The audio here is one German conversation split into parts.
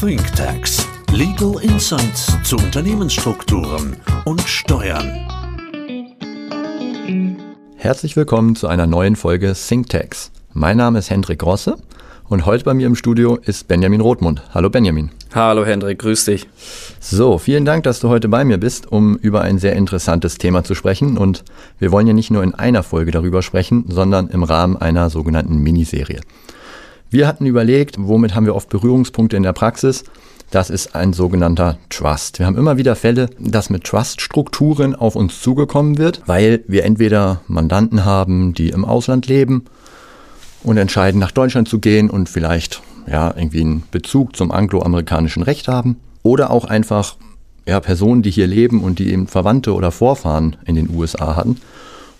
Think Tanks. Legal Insights zu Unternehmensstrukturen und Steuern. Herzlich willkommen zu einer neuen Folge ThinkTax. Mein Name ist Hendrik Grosse und heute bei mir im Studio ist Benjamin Rothmund. Hallo Benjamin. Hallo Hendrik, grüß dich. So, vielen Dank, dass du heute bei mir bist, um über ein sehr interessantes Thema zu sprechen. Und wir wollen ja nicht nur in einer Folge darüber sprechen, sondern im Rahmen einer sogenannten Miniserie. Wir hatten überlegt, womit haben wir oft Berührungspunkte in der Praxis? Das ist ein sogenannter Trust. Wir haben immer wieder Fälle, dass mit Trust-Strukturen auf uns zugekommen wird, weil wir entweder Mandanten haben, die im Ausland leben und entscheiden, nach Deutschland zu gehen und vielleicht ja, irgendwie einen Bezug zum angloamerikanischen Recht haben. Oder auch einfach ja, Personen, die hier leben und die eben Verwandte oder Vorfahren in den USA hatten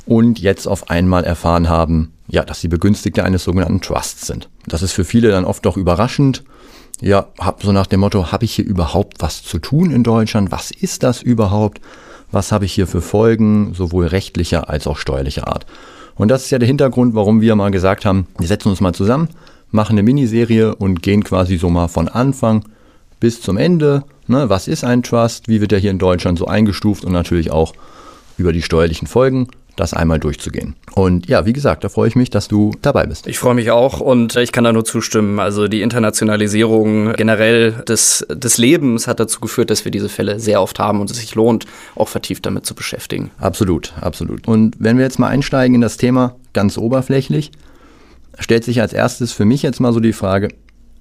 und jetzt auf einmal erfahren haben, ja, dass sie Begünstigte eines sogenannten Trusts sind. Das ist für viele dann oft doch überraschend. Ja, hab so nach dem Motto, habe ich hier überhaupt was zu tun in Deutschland? Was ist das überhaupt? Was habe ich hier für Folgen, sowohl rechtlicher als auch steuerlicher Art? Und das ist ja der Hintergrund, warum wir mal gesagt haben, wir setzen uns mal zusammen, machen eine Miniserie und gehen quasi so mal von Anfang bis zum Ende. Ne, was ist ein Trust? Wie wird er hier in Deutschland so eingestuft? Und natürlich auch über die steuerlichen Folgen das einmal durchzugehen. Und ja, wie gesagt, da freue ich mich, dass du dabei bist. Ich freue mich auch und ich kann da nur zustimmen. Also die Internationalisierung generell des, des Lebens hat dazu geführt, dass wir diese Fälle sehr oft haben und es sich lohnt, auch vertieft damit zu beschäftigen. Absolut, absolut. Und wenn wir jetzt mal einsteigen in das Thema ganz oberflächlich, stellt sich als erstes für mich jetzt mal so die Frage,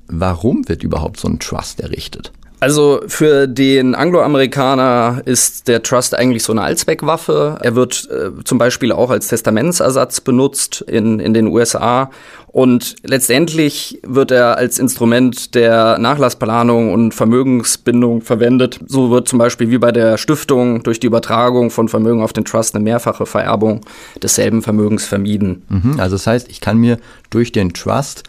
warum wird überhaupt so ein Trust errichtet? Also für den Angloamerikaner ist der Trust eigentlich so eine Allzweckwaffe. Er wird äh, zum Beispiel auch als Testamentsersatz benutzt in, in den USA. Und letztendlich wird er als Instrument der Nachlassplanung und Vermögensbindung verwendet. So wird zum Beispiel wie bei der Stiftung durch die Übertragung von Vermögen auf den Trust eine mehrfache Vererbung desselben Vermögens vermieden. Mhm, also das heißt, ich kann mir durch den Trust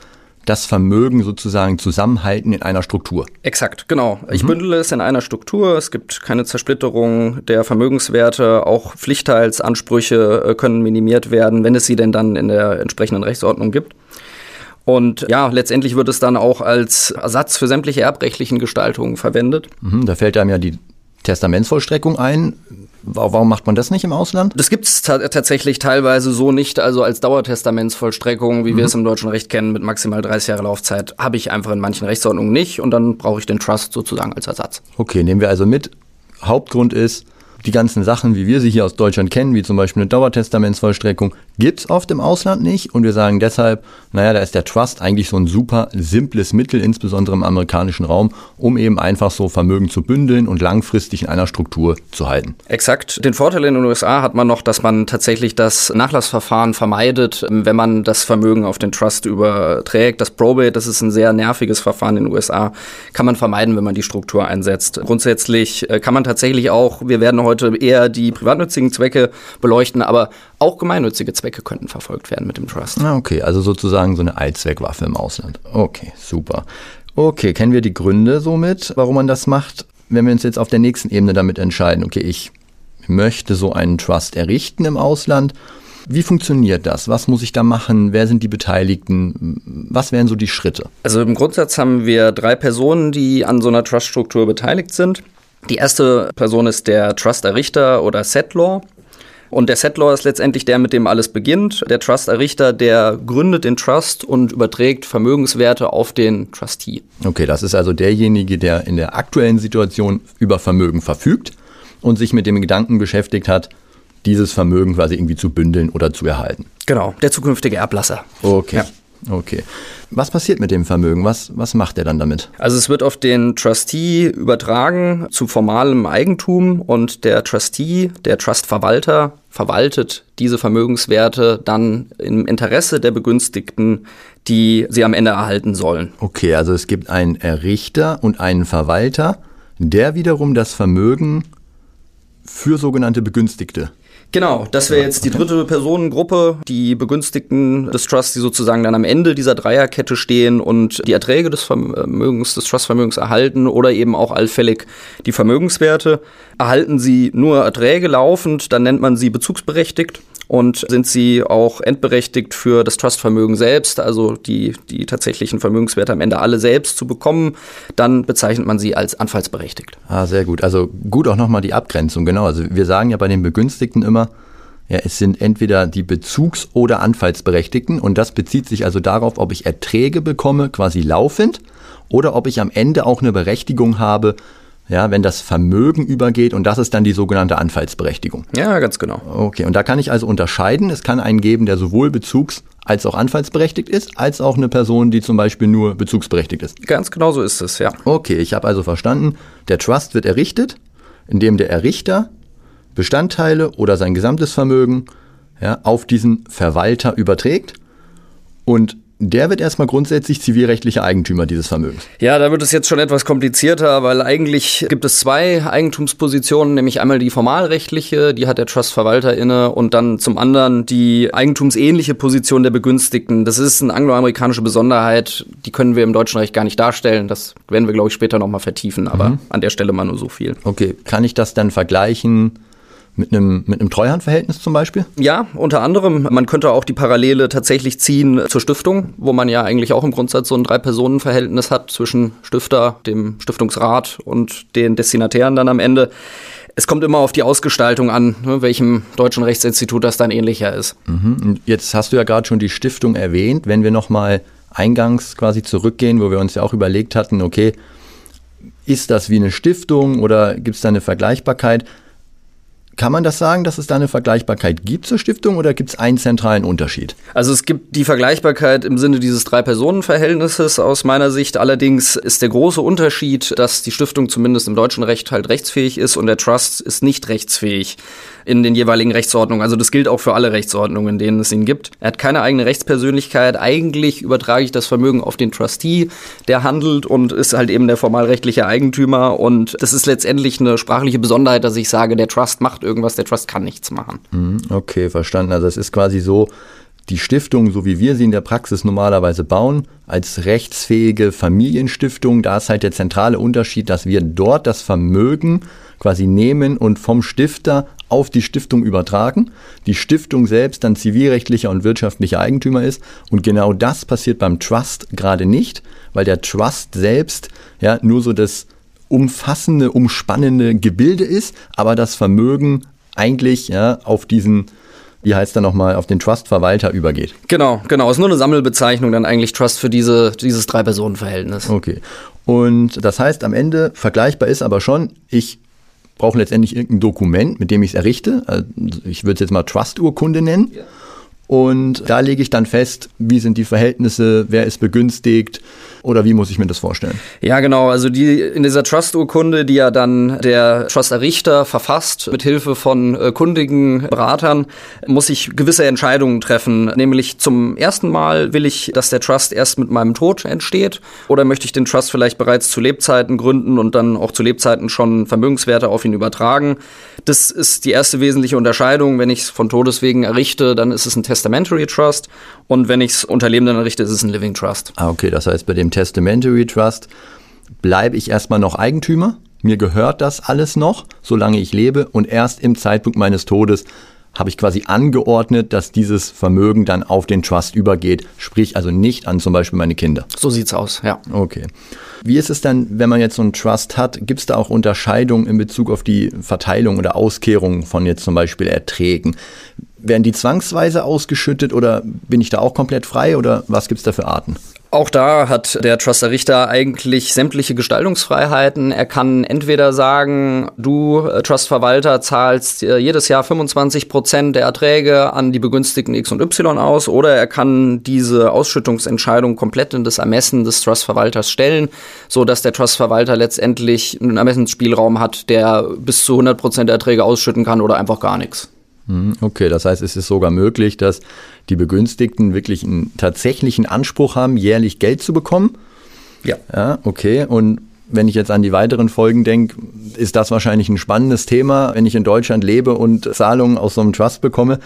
das Vermögen sozusagen zusammenhalten in einer Struktur. Exakt, genau. Ich mhm. bündele es in einer Struktur. Es gibt keine Zersplitterung der Vermögenswerte. Auch Pflichtteilsansprüche äh, können minimiert werden, wenn es sie denn dann in der entsprechenden Rechtsordnung gibt. Und ja, letztendlich wird es dann auch als Ersatz für sämtliche erbrechtlichen Gestaltungen verwendet. Mhm, da fällt einem ja die Testamentsvollstreckung ein. Warum macht man das nicht im Ausland? Das gibt es tatsächlich teilweise so nicht. Also als Dauertestamentsvollstreckung, wie mhm. wir es im deutschen Recht kennen, mit maximal 30 Jahre Laufzeit, habe ich einfach in manchen Rechtsordnungen nicht und dann brauche ich den Trust sozusagen als Ersatz. Okay, nehmen wir also mit. Hauptgrund ist, die ganzen Sachen, wie wir sie hier aus Deutschland kennen, wie zum Beispiel eine Dauertestamentsvollstreckung, gibt es oft im Ausland nicht. Und wir sagen deshalb, naja, da ist der Trust eigentlich so ein super simples Mittel, insbesondere im amerikanischen Raum, um eben einfach so Vermögen zu bündeln und langfristig in einer Struktur zu halten. Exakt. Den Vorteil in den USA hat man noch, dass man tatsächlich das Nachlassverfahren vermeidet, wenn man das Vermögen auf den Trust überträgt. Das Probate, das ist ein sehr nerviges Verfahren in den USA, kann man vermeiden, wenn man die Struktur einsetzt. Grundsätzlich äh, kann man tatsächlich auch, wir werden heute heute eher die privatnützigen Zwecke beleuchten, aber auch gemeinnützige Zwecke könnten verfolgt werden mit dem Trust. Ah, okay, also sozusagen so eine Allzweckwaffe im Ausland. Okay, super. Okay, kennen wir die Gründe somit, warum man das macht? Wenn wir uns jetzt auf der nächsten Ebene damit entscheiden, okay, ich möchte so einen Trust errichten im Ausland, wie funktioniert das? Was muss ich da machen? Wer sind die Beteiligten? Was wären so die Schritte? Also im Grundsatz haben wir drei Personen, die an so einer Trust-Struktur beteiligt sind. Die erste Person ist der Trust-Errichter oder Settlor. Und der Settlor ist letztendlich der, mit dem alles beginnt. Der Trust-Errichter, der gründet den Trust und überträgt Vermögenswerte auf den Trustee. Okay, das ist also derjenige, der in der aktuellen Situation über Vermögen verfügt und sich mit dem Gedanken beschäftigt hat, dieses Vermögen quasi irgendwie zu bündeln oder zu erhalten. Genau, der zukünftige Erblasser. Okay. Ja. Okay. Was passiert mit dem Vermögen? Was, was macht er dann damit? Also es wird auf den Trustee übertragen zu formalem Eigentum und der Trustee, der Trustverwalter, verwaltet diese Vermögenswerte dann im Interesse der Begünstigten, die sie am Ende erhalten sollen. Okay, also es gibt einen Errichter und einen Verwalter, der wiederum das Vermögen für sogenannte Begünstigte Genau, das wäre jetzt die dritte Personengruppe, die Begünstigten des Trusts, die sozusagen dann am Ende dieser Dreierkette stehen und die Erträge des Vermögens, des Trustvermögens erhalten oder eben auch allfällig die Vermögenswerte. Erhalten sie nur Erträge laufend, dann nennt man sie bezugsberechtigt. Und sind sie auch entberechtigt für das Trustvermögen selbst, also die, die tatsächlichen Vermögenswerte am Ende alle selbst zu bekommen, dann bezeichnet man sie als anfallsberechtigt. Ah, sehr gut. Also gut auch nochmal die Abgrenzung, genau. Also wir sagen ja bei den Begünstigten immer, ja, es sind entweder die Bezugs- oder Anfallsberechtigten und das bezieht sich also darauf, ob ich Erträge bekomme, quasi laufend, oder ob ich am Ende auch eine Berechtigung habe, ja, wenn das Vermögen übergeht und das ist dann die sogenannte Anfallsberechtigung. Ja, ganz genau. Okay, und da kann ich also unterscheiden. Es kann einen geben, der sowohl bezugs- als auch anfallsberechtigt ist, als auch eine Person, die zum Beispiel nur bezugsberechtigt ist. Ganz genau so ist es, ja. Okay, ich habe also verstanden, der Trust wird errichtet, indem der Errichter Bestandteile oder sein gesamtes Vermögen ja, auf diesen Verwalter überträgt und der wird erstmal grundsätzlich zivilrechtlicher Eigentümer dieses Vermögens. Ja, da wird es jetzt schon etwas komplizierter, weil eigentlich gibt es zwei Eigentumspositionen, nämlich einmal die formalrechtliche, die hat der Trustverwalter inne, und dann zum anderen die eigentumsähnliche Position der Begünstigten. Das ist eine angloamerikanische Besonderheit, die können wir im deutschen Recht gar nicht darstellen. Das werden wir, glaube ich, später nochmal vertiefen, aber mhm. an der Stelle mal nur so viel. Okay, kann ich das dann vergleichen? Mit einem, mit einem Treuhandverhältnis zum Beispiel? Ja, unter anderem. Man könnte auch die Parallele tatsächlich ziehen zur Stiftung, wo man ja eigentlich auch im Grundsatz so ein Drei-Personen-Verhältnis hat zwischen Stifter, dem Stiftungsrat und den Destinatären dann am Ende. Es kommt immer auf die Ausgestaltung an, ne, welchem deutschen Rechtsinstitut das dann ähnlicher ist. Mhm. Jetzt hast du ja gerade schon die Stiftung erwähnt. Wenn wir nochmal eingangs quasi zurückgehen, wo wir uns ja auch überlegt hatten, okay, ist das wie eine Stiftung oder gibt es da eine Vergleichbarkeit? Kann man das sagen, dass es da eine Vergleichbarkeit gibt zur Stiftung oder gibt es einen zentralen Unterschied? Also es gibt die Vergleichbarkeit im Sinne dieses Drei-Personen-Verhältnisses aus meiner Sicht. Allerdings ist der große Unterschied, dass die Stiftung zumindest im deutschen Recht halt rechtsfähig ist und der Trust ist nicht rechtsfähig in den jeweiligen Rechtsordnungen. Also das gilt auch für alle Rechtsordnungen, in denen es ihn gibt. Er hat keine eigene Rechtspersönlichkeit. Eigentlich übertrage ich das Vermögen auf den Trustee, der handelt und ist halt eben der formalrechtliche Eigentümer. Und das ist letztendlich eine sprachliche Besonderheit, dass ich sage, der Trust macht irgendwas, der Trust kann nichts machen. Mhm, okay, verstanden. Also es ist quasi so, die Stiftung, so wie wir sie in der Praxis normalerweise bauen, als rechtsfähige Familienstiftung, da ist halt der zentrale Unterschied, dass wir dort das Vermögen quasi nehmen und vom Stifter auf die Stiftung übertragen. Die Stiftung selbst dann zivilrechtlicher und wirtschaftlicher Eigentümer ist. Und genau das passiert beim Trust gerade nicht, weil der Trust selbst ja nur so das umfassende, umspannende Gebilde ist, aber das Vermögen eigentlich ja, auf diesen wie heißt er nochmal, auf den Trust-Verwalter übergeht. Genau, genau. Ist nur eine Sammelbezeichnung dann eigentlich Trust für diese, dieses Drei-Personen-Verhältnis. Okay. Und das heißt, am Ende vergleichbar ist aber schon, ich brauche letztendlich irgendein Dokument, mit dem ich es errichte. Also ich würde es jetzt mal Trust-Urkunde nennen. Ja. Und da lege ich dann fest, wie sind die Verhältnisse, wer ist begünstigt, oder wie muss ich mir das vorstellen? Ja, genau. Also die in dieser Trust-Urkunde, die ja dann der Trust-Errichter verfasst, mit Hilfe von äh, kundigen Beratern, muss ich gewisse Entscheidungen treffen. Nämlich zum ersten Mal will ich, dass der Trust erst mit meinem Tod entsteht, oder möchte ich den Trust vielleicht bereits zu Lebzeiten gründen und dann auch zu Lebzeiten schon Vermögenswerte auf ihn übertragen. Das ist die erste wesentliche Unterscheidung. Wenn ich es von Todeswegen errichte, dann ist es ein Testamentary Trust. Und wenn ich es unter Lebenden errichte, ist es ein Living Trust. Ah, okay. Das heißt, bei dem Testamentary Trust bleibe ich erstmal noch Eigentümer. Mir gehört das alles noch, solange ich lebe. Und erst im Zeitpunkt meines Todes habe ich quasi angeordnet, dass dieses Vermögen dann auf den Trust übergeht, sprich also nicht an zum Beispiel meine Kinder. So sieht's aus, ja. Okay. Wie ist es dann, wenn man jetzt so einen Trust hat? Gibt es da auch Unterscheidungen in Bezug auf die Verteilung oder Auskehrung von jetzt zum Beispiel Erträgen? Werden die zwangsweise ausgeschüttet oder bin ich da auch komplett frei oder was gibt es da für Arten? Auch da hat der Truster Richter eigentlich sämtliche Gestaltungsfreiheiten. Er kann entweder sagen, du äh, Trustverwalter zahlst äh, jedes Jahr 25 Prozent der Erträge an die Begünstigten X und Y aus, oder er kann diese Ausschüttungsentscheidung komplett in das Ermessen des Trustverwalters stellen, so dass der Trustverwalter letztendlich einen Ermessensspielraum hat, der bis zu 100 Prozent der Erträge ausschütten kann oder einfach gar nichts. Mhm, okay, das heißt, es ist sogar möglich, dass die Begünstigten wirklich einen tatsächlichen Anspruch haben, jährlich Geld zu bekommen. Ja. Ja, okay. Und wenn ich jetzt an die weiteren Folgen denke, ist das wahrscheinlich ein spannendes Thema, wenn ich in Deutschland lebe und Zahlungen aus so einem Trust bekomme.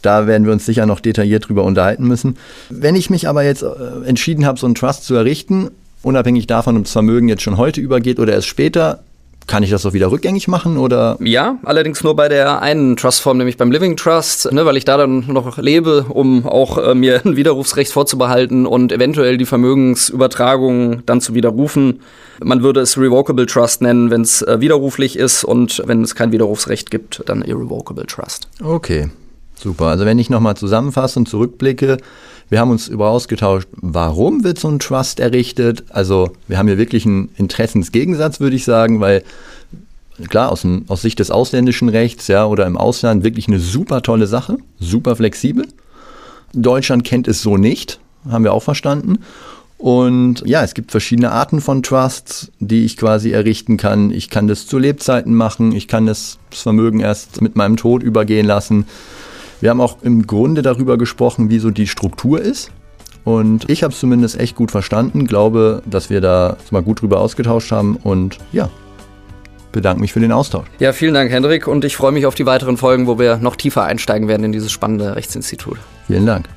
Da werden wir uns sicher noch detailliert drüber unterhalten müssen. Wenn ich mich aber jetzt äh, entschieden habe, so einen Trust zu errichten, unabhängig davon, ob das Vermögen jetzt schon heute übergeht oder erst später, kann ich das auch wieder rückgängig machen oder? Ja, allerdings nur bei der einen Trustform, nämlich beim Living Trust, ne, weil ich da dann noch lebe, um auch äh, mir ein Widerrufsrecht vorzubehalten und eventuell die Vermögensübertragung dann zu widerrufen. Man würde es Revocable Trust nennen, wenn es äh, widerruflich ist und wenn es kein Widerrufsrecht gibt, dann Irrevocable Trust. Okay, super. Also wenn ich nochmal zusammenfasse und zurückblicke, wir haben uns über ausgetauscht, warum wird so ein Trust errichtet. Also wir haben hier wirklich einen Interessensgegensatz, würde ich sagen, weil klar, aus, dem, aus Sicht des ausländischen Rechts ja, oder im Ausland wirklich eine super tolle Sache, super flexibel. Deutschland kennt es so nicht, haben wir auch verstanden. Und ja, es gibt verschiedene Arten von Trusts, die ich quasi errichten kann. Ich kann das zu Lebzeiten machen, ich kann das Vermögen erst mit meinem Tod übergehen lassen. Wir haben auch im Grunde darüber gesprochen, wie so die Struktur ist. Und ich habe es zumindest echt gut verstanden, glaube, dass wir da mal gut drüber ausgetauscht haben und ja, bedanke mich für den Austausch. Ja, vielen Dank, Hendrik, und ich freue mich auf die weiteren Folgen, wo wir noch tiefer einsteigen werden in dieses spannende Rechtsinstitut. Vielen Dank.